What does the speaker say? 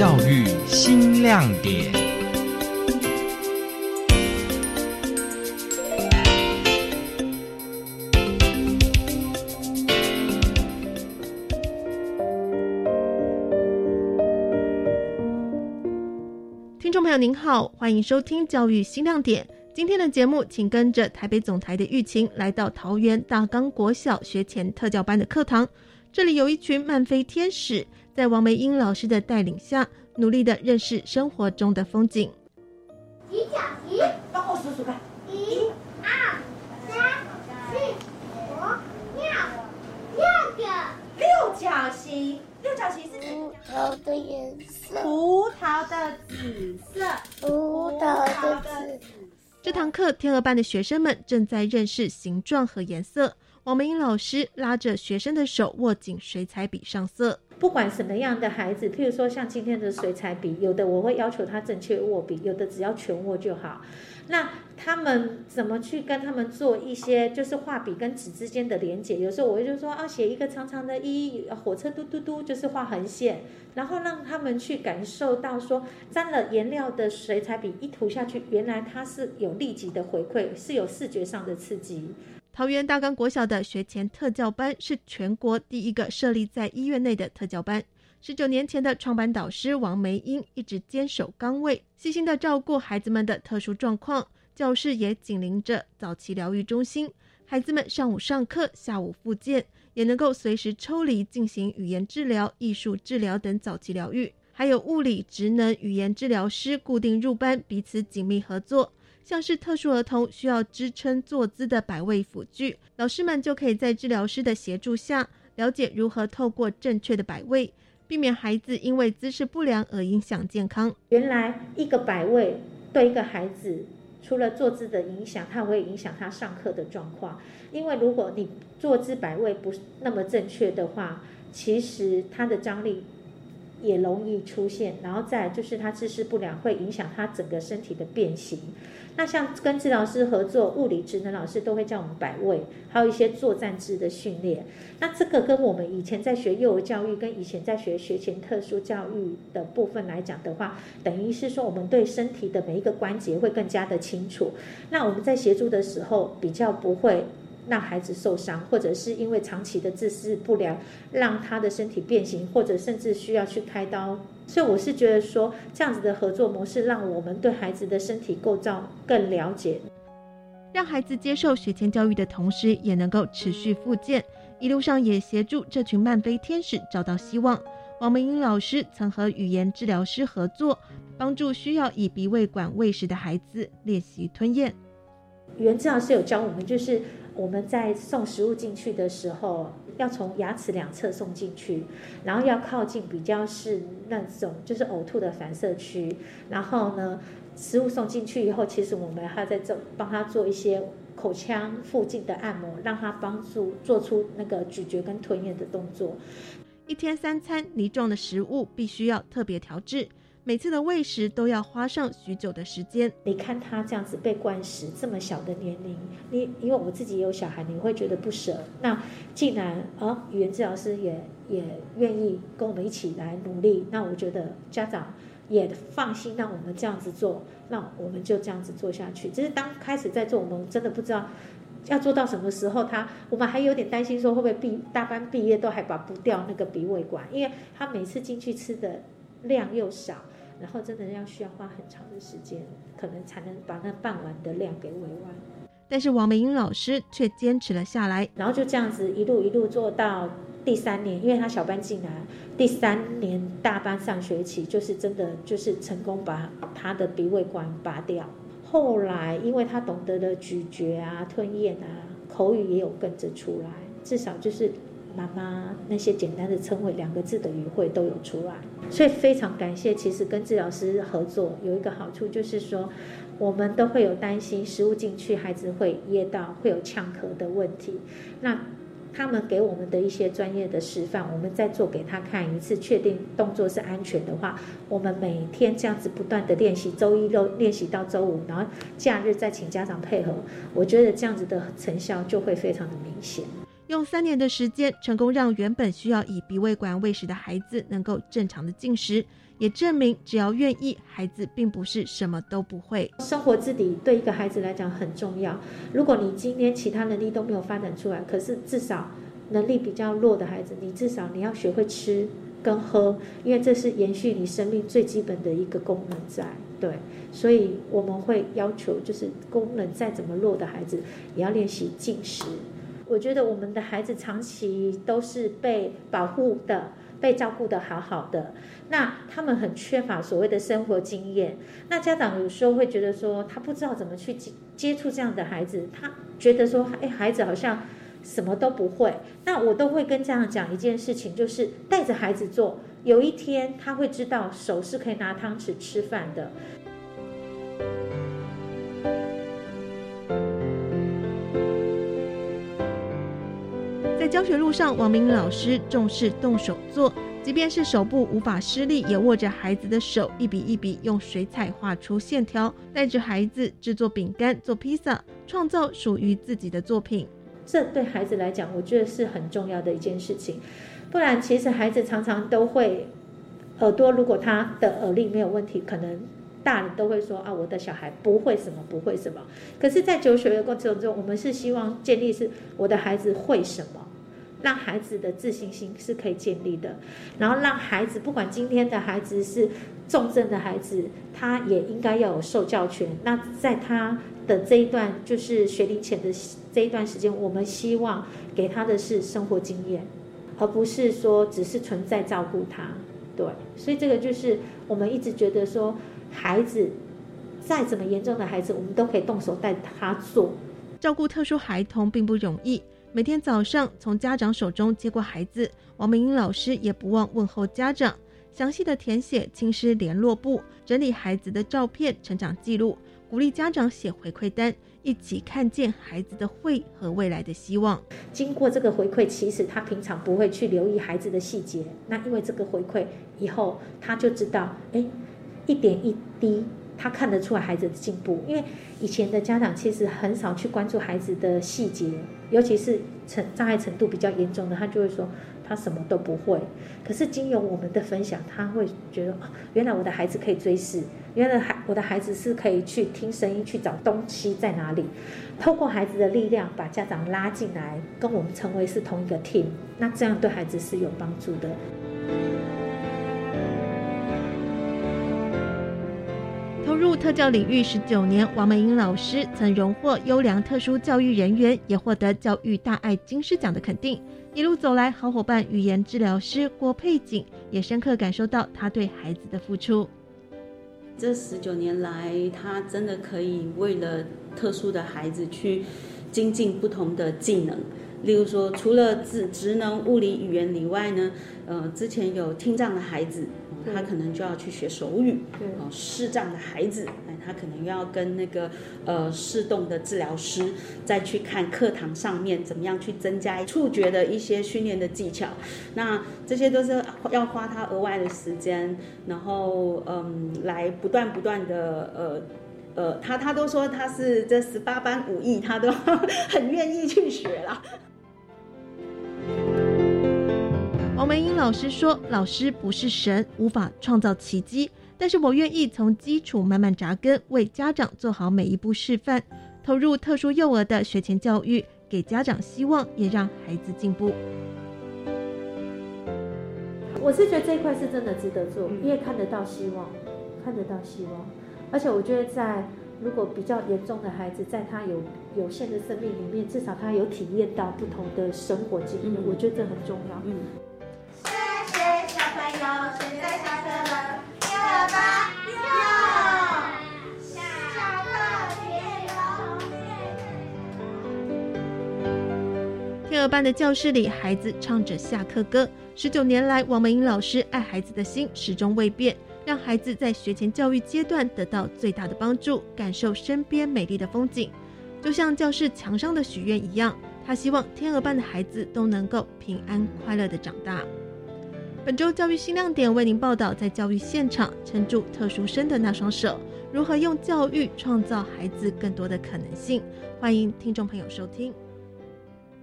教育新亮点。听众朋友您好，欢迎收听教育新亮点。今天的节目，请跟着台北总台的玉琴来到桃园大冈国小学前特教班的课堂。这里有一群慢飞天使，在王梅英老师的带领下，努力的认识生活中的风景。几角形？帮我数数看。一、二、三、四、五、六，六个。六角形，六角形是葡萄的颜色，葡萄的紫色。葡萄的紫。这堂课，天鹅班的学生们正在认识形状和颜色。王梅英老师拉着学生的手，握紧水彩笔上色。不管什么样的孩子，譬如说像今天的水彩笔，有的我会要求他正确握笔，有的只要全握就好。那他们怎么去跟他们做一些就是画笔跟纸之间的连接？有时候我就说啊，写一个长长的“一”，火车嘟嘟嘟，就是画横线，然后让他们去感受到说沾了颜料的水彩笔一涂下去，原来它是有立即的回馈，是有视觉上的刺激。桃园大冈国小的学前特教班是全国第一个设立在医院内的特教班。十九年前的创班导师王梅英一直坚守岗位，细心的照顾孩子们的特殊状况。教室也紧邻着早期疗愈中心，孩子们上午上课，下午复健，也能够随时抽离进行语言治疗、艺术治疗等早期疗愈。还有物理、职能、语言治疗师固定入班，彼此紧密合作。像是特殊儿童需要支撑坐姿的摆位辅具，老师们就可以在治疗师的协助下，了解如何透过正确的摆位，避免孩子因为姿势不良而影响健康。原来一个摆位对一个孩子，除了坐姿的影响，它会影响他上课的状况。因为如果你坐姿摆位不那么正确的话，其实他的张力也容易出现，然后再就是他姿势不良，会影响他整个身体的变形。那像跟治疗师合作，物理职能老师都会叫我们摆位，还有一些作战姿的训练。那这个跟我们以前在学幼儿教育，跟以前在学学前特殊教育的部分来讲的话，等于是说我们对身体的每一个关节会更加的清楚。那我们在协助的时候，比较不会让孩子受伤，或者是因为长期的自私不良，让他的身体变形，或者甚至需要去开刀。所以我是觉得说，这样子的合作模式，让我们对孩子的身体构造更了解，让孩子接受学前教育的同时，也能够持续复健，一路上也协助这群慢飞天使找到希望。王梅英老师曾和语言治疗师合作，帮助需要以鼻胃管喂食的孩子练习吞咽。语言治疗师有教我们，就是我们在送食物进去的时候。要从牙齿两侧送进去，然后要靠近比较是那种就是呕吐的反射区，然后呢，食物送进去以后，其实我们还在做帮他做一些口腔附近的按摩，让他帮助做出那个咀嚼跟吞咽的动作。一天三餐泥状的食物必须要特别调制。每次的喂食都要花上许久的时间。你看他这样子被灌食，这么小的年龄，你因为我自己也有小孩，你会觉得不舍。那既然啊，语言治疗师也也愿意跟我们一起来努力，那我觉得家长也放心让我们这样子做，那我们就这样子做下去。只是当开始在做，我们真的不知道要做到什么时候。他我们还有点担心，说会不会毕大班毕业都还拔不掉那个鼻胃管，因为他每次进去吃的量又少。然后真的要需要花很长的时间，可能才能把那半碗的量给喂完。但是王美英老师却坚持了下来，然后就这样子一路一路做到第三年，因为他小班进来，第三年大班上学期就是真的就是成功把他的鼻胃管拔掉。后来因为他懂得了咀嚼啊、吞咽啊，口语也有跟着出来，至少就是。妈妈那些简单的称谓，两个字的语汇都有出来，所以非常感谢。其实跟治疗师合作有一个好处，就是说我们都会有担心食物进去孩子会噎到，会有呛咳的问题。那他们给我们的一些专业的示范，我们再做给他看一次，确定动作是安全的话，我们每天这样子不断的练习，周一六练习到周五，然后假日再请家长配合，我觉得这样子的成效就会非常的明显。用三年的时间，成功让原本需要以鼻胃管喂食的孩子能够正常的进食，也证明只要愿意，孩子并不是什么都不会。生活自理对一个孩子来讲很重要。如果你今天其他能力都没有发展出来，可是至少能力比较弱的孩子，你至少你要学会吃跟喝，因为这是延续你生命最基本的一个功能在。对，所以我们会要求，就是功能再怎么弱的孩子，也要练习进食。我觉得我们的孩子长期都是被保护的，被照顾的好好的。那他们很缺乏所谓的生活经验。那家长有时候会觉得说，他不知道怎么去接接触这样的孩子，他觉得说，哎，孩子好像什么都不会。那我都会跟家长讲一件事情，就是带着孩子做，有一天他会知道手是可以拿汤匙吃饭的。在教学路上，王明老师重视动手做，即便是手部无法施力，也握着孩子的手，一笔一笔用水彩画出线条，带着孩子制作饼干、做披萨，创造属于自己的作品。这对孩子来讲，我觉得是很重要的一件事情。不然，其实孩子常常都会耳朵，如果他的耳力没有问题，可能大人都会说啊，我的小孩不会什么，不会什么。可是，在求学的过程中，我们是希望建立是我的孩子会什么。让孩子的自信心是可以建立的，然后让孩子不管今天的孩子是重症的孩子，他也应该要有受教权。那在他的这一段就是学龄前的这一段时间，我们希望给他的是生活经验，而不是说只是存在照顾他。对，所以这个就是我们一直觉得说，孩子再怎么严重的孩子，我们都可以动手带他做。照顾特殊孩童并不容易。每天早上从家长手中接过孩子，王明英老师也不忘问候家长，详细的填写亲师联络簿，整理孩子的照片、成长记录，鼓励家长写回馈单，一起看见孩子的会和未来的希望。经过这个回馈，其实他平常不会去留意孩子的细节，那因为这个回馈以后，他就知道，哎，一点一滴。他看得出来孩子的进步，因为以前的家长其实很少去关注孩子的细节，尤其是程障碍程度比较严重的，他就会说他什么都不会。可是经由我们的分享，他会觉得哦原来我的孩子可以追视，原来孩我的孩子是可以去听声音去找东西在哪里。透过孩子的力量，把家长拉进来，跟我们成为是同一个 team，那这样对孩子是有帮助的。投入特教领域十九年，王美英老师曾荣获优良特殊教育人员，也获得教育大爱金狮奖的肯定。一路走来，好伙伴语言治疗师郭佩锦也深刻感受到他对孩子的付出。这十九年来，他真的可以为了特殊的孩子去精进不同的技能。例如说，除了职职能、物理、语言以外呢，呃，之前有听障的孩子。他可能就要去学手语，哦，视障的孩子，哎，他可能要跟那个呃视动的治疗师再去看课堂上面怎么样去增加触觉的一些训练的技巧，那这些都是要花他额外的时间，然后嗯，来不断不断的呃呃，他他都说他是这十八般武艺，他都 很愿意去学啦。老师说：“老师不是神，无法创造奇迹，但是我愿意从基础慢慢扎根，为家长做好每一步示范，投入特殊幼儿的学前教育，给家长希望，也让孩子进步。”我是觉得这一块是真的值得做，因为看得到希望，看得到希望，而且我觉得在如果比较严重的孩子，在他有有限的生命里面，至少他有体验到不同的生活经验，我觉得这很重要。嗯。鹅班的教室里，孩子唱着下课歌。十九年来，王美英老师爱孩子的心始终未变，让孩子在学前教育阶段得到最大的帮助，感受身边美丽的风景。就像教室墙上的许愿一样，他希望天鹅班的孩子都能够平安快乐的长大。本周教育新亮点为您报道，在教育现场撑住特殊生的那双手，如何用教育创造孩子更多的可能性？欢迎听众朋友收听。